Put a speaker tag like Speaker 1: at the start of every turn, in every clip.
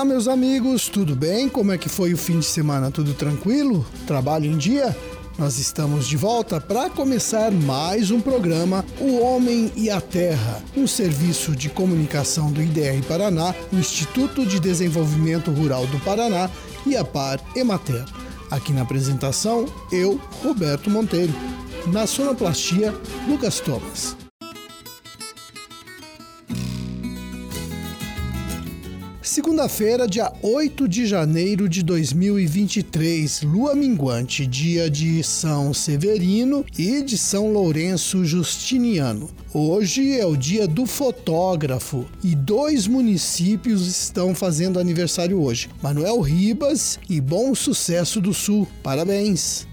Speaker 1: Olá, meus amigos, tudo bem? Como é que foi o fim de semana? Tudo tranquilo? Trabalho em dia? Nós estamos de volta para começar mais um programa O Homem e a Terra, um serviço de comunicação do IDR Paraná, Instituto de Desenvolvimento Rural do Paraná e a Par Emater. Aqui na apresentação, eu, Roberto Monteiro. Na sonoplastia, Lucas Thomas. Segunda-feira, dia 8 de janeiro de 2023, lua minguante, dia de São Severino e de São Lourenço Justiniano. Hoje é o dia do fotógrafo e dois municípios estão fazendo aniversário hoje: Manuel Ribas e Bom Sucesso do Sul. Parabéns!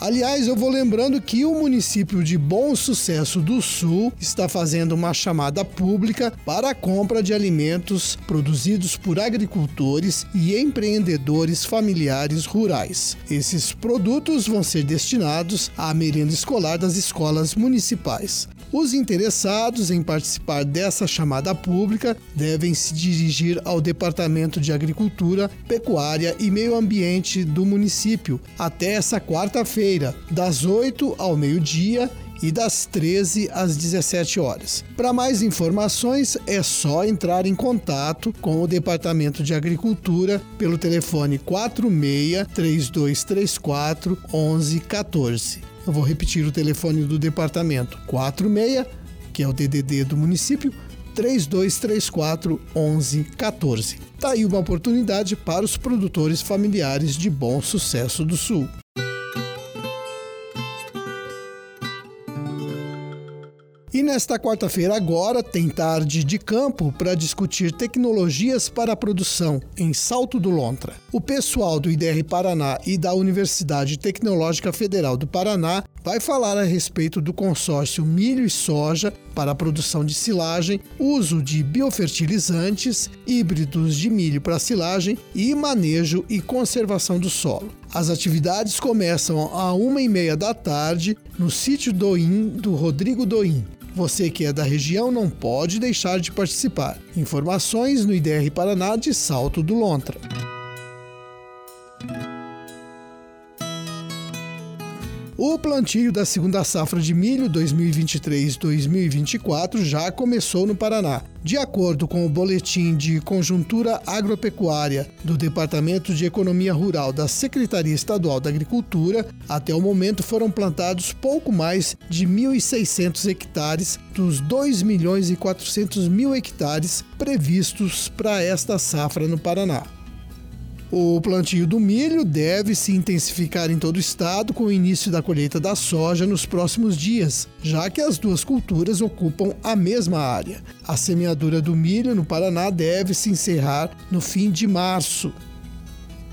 Speaker 1: Aliás, eu vou lembrando que o município de Bom Sucesso do Sul está fazendo uma chamada pública para a compra de alimentos produzidos por agricultores e empreendedores familiares rurais. Esses produtos vão ser destinados à merenda escolar das escolas municipais. Os interessados em participar dessa chamada pública devem se dirigir ao Departamento de Agricultura, Pecuária e Meio Ambiente do município até essa quarta-feira, das 8 ao meio-dia e das 13 às 17 horas. Para mais informações é só entrar em contato com o Departamento de Agricultura pelo telefone 46 3234 1114. Eu vou repetir o telefone do departamento: 46, que é o DDD do município, 3234 1114. Tá aí uma oportunidade para os produtores familiares de Bom Sucesso do Sul. Nesta quarta-feira, agora, tem tarde de campo para discutir tecnologias para a produção em Salto do Lontra. O pessoal do IDR Paraná e da Universidade Tecnológica Federal do Paraná vai falar a respeito do consórcio milho e soja para a produção de silagem, uso de biofertilizantes, híbridos de milho para silagem e manejo e conservação do solo. As atividades começam a uma e meia da tarde no sítio Doim do Rodrigo Doim. Você que é da região não pode deixar de participar. Informações no IDR Paraná de Salto do Lontra. Plantio da segunda safra de milho 2023-2024 já começou no Paraná. De acordo com o boletim de conjuntura agropecuária do Departamento de Economia Rural da Secretaria Estadual da Agricultura, até o momento foram plantados pouco mais de 1.600 hectares dos 2 milhões e 400 mil hectares previstos para esta safra no Paraná. O plantio do milho deve se intensificar em todo o estado com o início da colheita da soja nos próximos dias, já que as duas culturas ocupam a mesma área. A semeadura do milho no Paraná deve se encerrar no fim de março.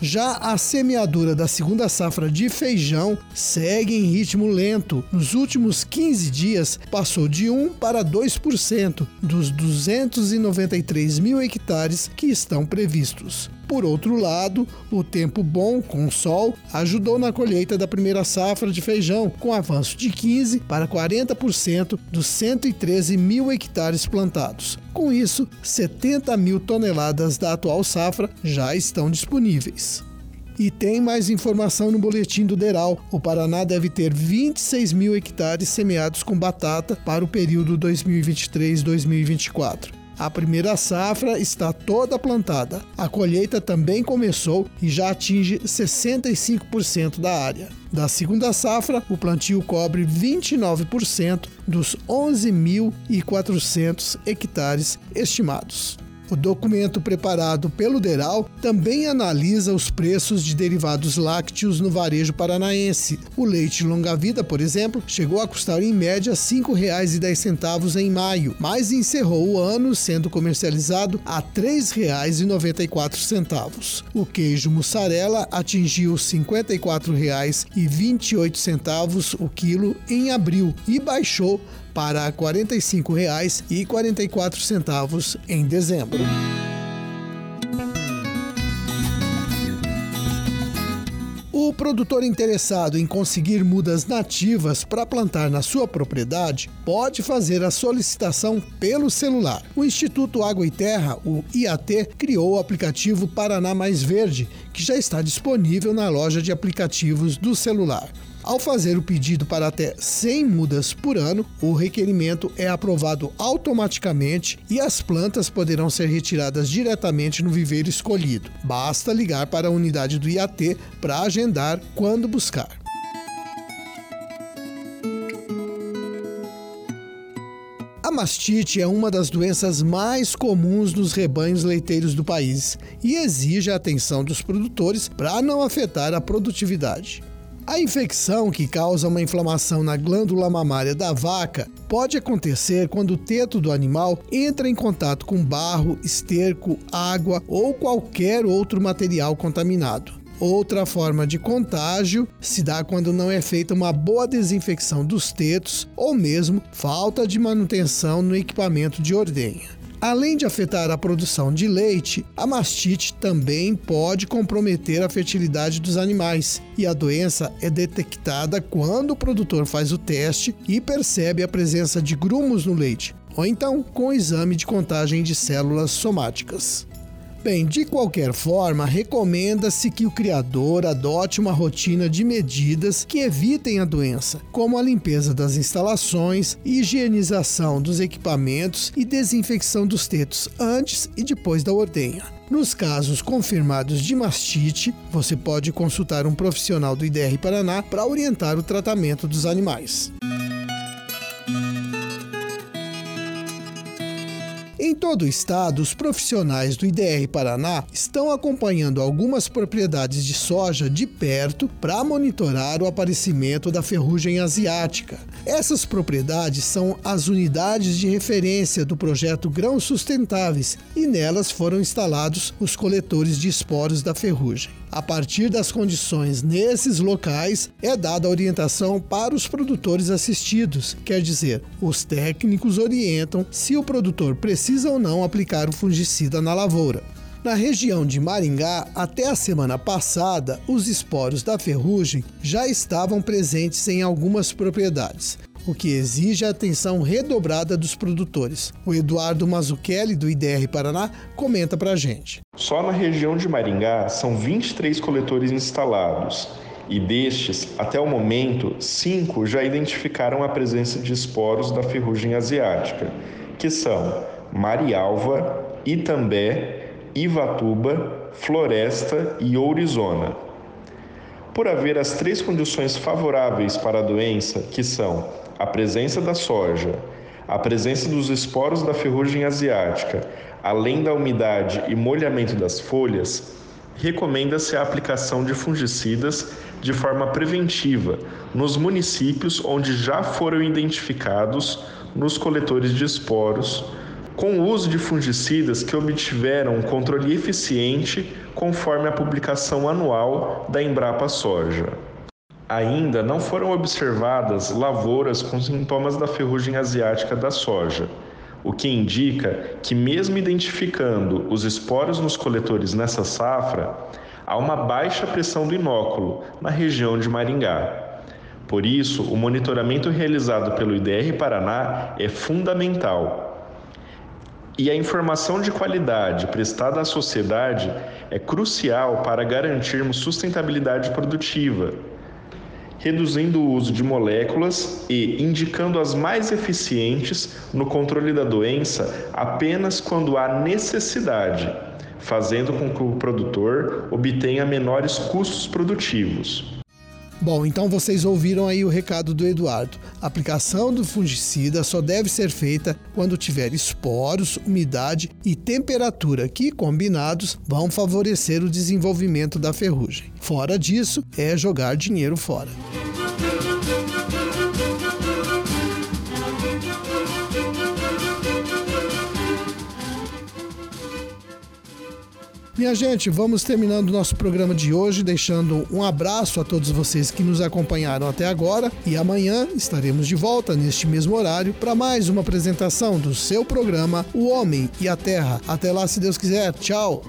Speaker 1: Já a semeadura da segunda safra de feijão segue em ritmo lento. Nos últimos 15 dias, passou de 1 para 2% dos 293 mil hectares que estão previstos. Por outro lado, o tempo bom com sol ajudou na colheita da primeira safra de feijão, com avanço de 15 para 40% dos 113 mil hectares plantados. Com isso, 70 mil toneladas da atual safra já estão disponíveis. E tem mais informação no boletim do DERAL. O Paraná deve ter 26 mil hectares semeados com batata para o período 2023-2024. A primeira safra está toda plantada. A colheita também começou e já atinge 65% da área. Da segunda safra, o plantio cobre 29% dos 11.400 hectares estimados. O documento preparado pelo DERAL também analisa os preços de derivados lácteos no varejo paranaense. O leite longa-vida, por exemplo, chegou a custar em média R$ 5,10 em maio, mas encerrou o ano sendo comercializado a R$ 3,94. O queijo mussarela atingiu R$ 54,28 o quilo em abril e baixou para R$ 45,44 em dezembro. O produtor interessado em conseguir mudas nativas para plantar na sua propriedade pode fazer a solicitação pelo celular. O Instituto Água e Terra, o IAT, criou o aplicativo Paraná Mais Verde, que já está disponível na loja de aplicativos do celular. Ao fazer o pedido para até 100 mudas por ano, o requerimento é aprovado automaticamente e as plantas poderão ser retiradas diretamente no viveiro escolhido. Basta ligar para a unidade do IAT para agendar quando buscar. A mastite é uma das doenças mais comuns nos rebanhos leiteiros do país e exige a atenção dos produtores para não afetar a produtividade. A infecção que causa uma inflamação na glândula mamária da vaca pode acontecer quando o teto do animal entra em contato com barro, esterco, água ou qualquer outro material contaminado. Outra forma de contágio se dá quando não é feita uma boa desinfecção dos tetos ou mesmo falta de manutenção no equipamento de ordenha. Além de afetar a produção de leite, a mastite também pode comprometer a fertilidade dos animais, e a doença é detectada quando o produtor faz o teste e percebe a presença de grumos no leite, ou então com o exame de contagem de células somáticas. Bem, de qualquer forma, recomenda-se que o criador adote uma rotina de medidas que evitem a doença, como a limpeza das instalações, higienização dos equipamentos e desinfecção dos tetos antes e depois da ordenha. Nos casos confirmados de mastite, você pode consultar um profissional do IDR Paraná para orientar o tratamento dos animais. Todo o estado, os profissionais do IDR Paraná estão acompanhando algumas propriedades de soja de perto para monitorar o aparecimento da ferrugem asiática. Essas propriedades são as unidades de referência do projeto Grãos Sustentáveis e nelas foram instalados os coletores de esporos da ferrugem. A partir das condições nesses locais, é dada a orientação para os produtores assistidos, quer dizer, os técnicos orientam se o produtor precisa ou não aplicar o fungicida na lavoura. Na região de Maringá, até a semana passada, os esporos da ferrugem já estavam presentes em algumas propriedades o que exige a atenção redobrada dos produtores. O Eduardo Mazzucchelli, do IDR Paraná, comenta para a gente.
Speaker 2: Só na região de Maringá são 23 coletores instalados. E destes, até o momento, cinco já identificaram a presença de esporos da ferrugem asiática, que são Marialva, Itambé, Ivatuba, Floresta e Ourizona. Por haver as três condições favoráveis para a doença, que são a presença da soja, a presença dos esporos da ferrugem asiática, além da umidade e molhamento das folhas, recomenda-se a aplicação de fungicidas de forma preventiva nos municípios onde já foram identificados nos coletores de esporos, com o uso de fungicidas que obtiveram um controle eficiente conforme a publicação anual da Embrapa Soja ainda não foram observadas lavouras com sintomas da ferrugem asiática da soja, o que indica que, mesmo identificando os esporos nos coletores nessa safra, há uma baixa pressão do inóculo na região de Maringá. Por isso, o monitoramento realizado pelo IDR Paraná é fundamental. E a informação de qualidade prestada à sociedade é crucial para garantirmos sustentabilidade produtiva reduzindo o uso de moléculas e indicando as mais eficientes no controle da doença apenas quando há necessidade, fazendo com que o produtor obtenha menores custos produtivos.
Speaker 1: Bom, então vocês ouviram aí o recado do Eduardo. A aplicação do fungicida só deve ser feita quando tiver esporos, umidade e temperatura que, combinados, vão favorecer o desenvolvimento da ferrugem. Fora disso, é jogar dinheiro fora. Minha gente, vamos terminando o nosso programa de hoje, deixando um abraço a todos vocês que nos acompanharam até agora e amanhã estaremos de volta neste mesmo horário para mais uma apresentação do seu programa O Homem e a Terra. Até lá, se Deus quiser. Tchau.